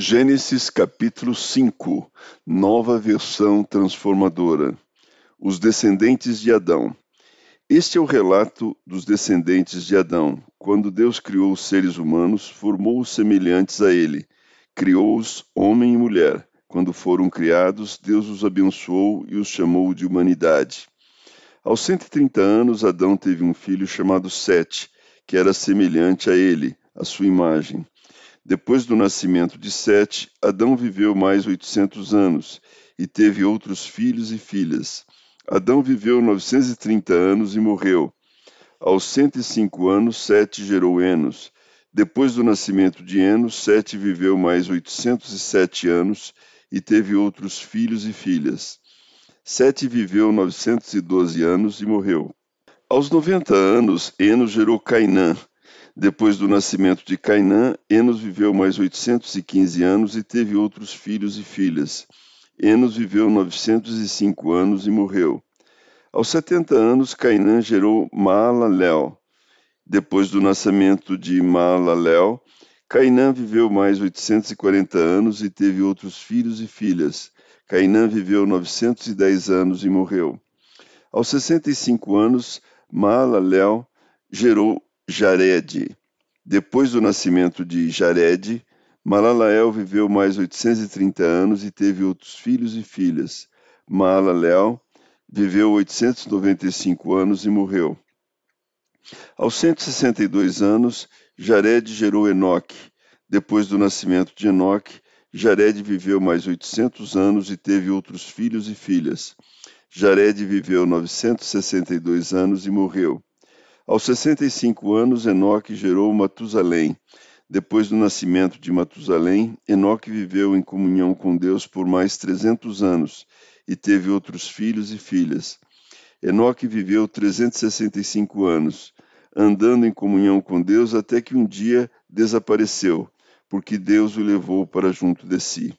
Gênesis capítulo 5 Nova versão transformadora Os descendentes de Adão Este é o relato dos descendentes de Adão. Quando Deus criou os seres humanos, formou-os semelhantes a ele. Criou-os homem e mulher. Quando foram criados, Deus os abençoou e os chamou de humanidade. Aos 130 anos, Adão teve um filho chamado Sete, que era semelhante a ele, a sua imagem. Depois do nascimento de Sete, Adão viveu mais 800 anos e teve outros filhos e filhas. Adão viveu 930 anos e morreu. Aos 105 anos, Sete gerou Enos. Depois do nascimento de Enos, Sete viveu mais 807 anos e teve outros filhos e filhas. Sete viveu 912 anos e morreu. Aos 90 anos, Enos gerou Cainã. Depois do nascimento de Cainã, Enos viveu mais 815 anos e teve outros filhos e filhas. Enos viveu 905 anos e morreu. Aos 70 anos, Cainã gerou Maalalel. Depois do nascimento de Maalalel, Cainã viveu mais 840 anos e teve outros filhos e filhas. Cainã viveu 910 anos e morreu. Aos 65 anos, Maalalel gerou Jared. Depois do nascimento de Jared, Malalael viveu mais 830 anos e teve outros filhos e filhas. Malalael viveu 895 anos e morreu. Aos 162 anos, Jared gerou Enoque. Depois do nascimento de Enoque, Jared viveu mais 800 anos e teve outros filhos e filhas. Jared viveu 962 anos e morreu. Aos 65 anos, Enoque gerou Matusalém. Depois do nascimento de Matusalém, Enoque viveu em comunhão com Deus por mais 300 anos e teve outros filhos e filhas. Enoque viveu 365 anos, andando em comunhão com Deus até que um dia desapareceu, porque Deus o levou para junto de si.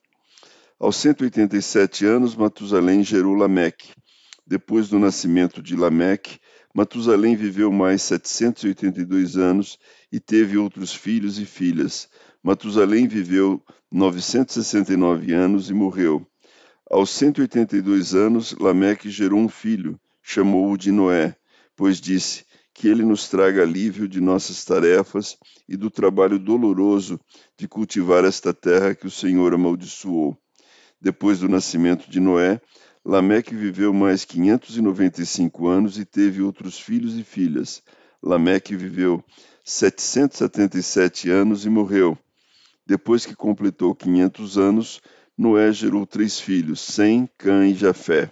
Aos 187 anos, Matusalém gerou Lameque. Depois do nascimento de Lameque, Matusalém viveu mais 782 anos e teve outros filhos e filhas. Matusalém viveu 969 anos e morreu. Aos 182 anos, Lameque gerou um filho, chamou-o de Noé, pois disse: Que ele nos traga alívio de nossas tarefas e do trabalho doloroso de cultivar esta terra que o Senhor amaldiçoou. Depois do nascimento de Noé, Lameque viveu mais 595 anos e teve outros filhos e filhas. Lameque viveu 777 anos e morreu. Depois que completou 500 anos, Noé gerou três filhos, Sem, Cã e Jafé.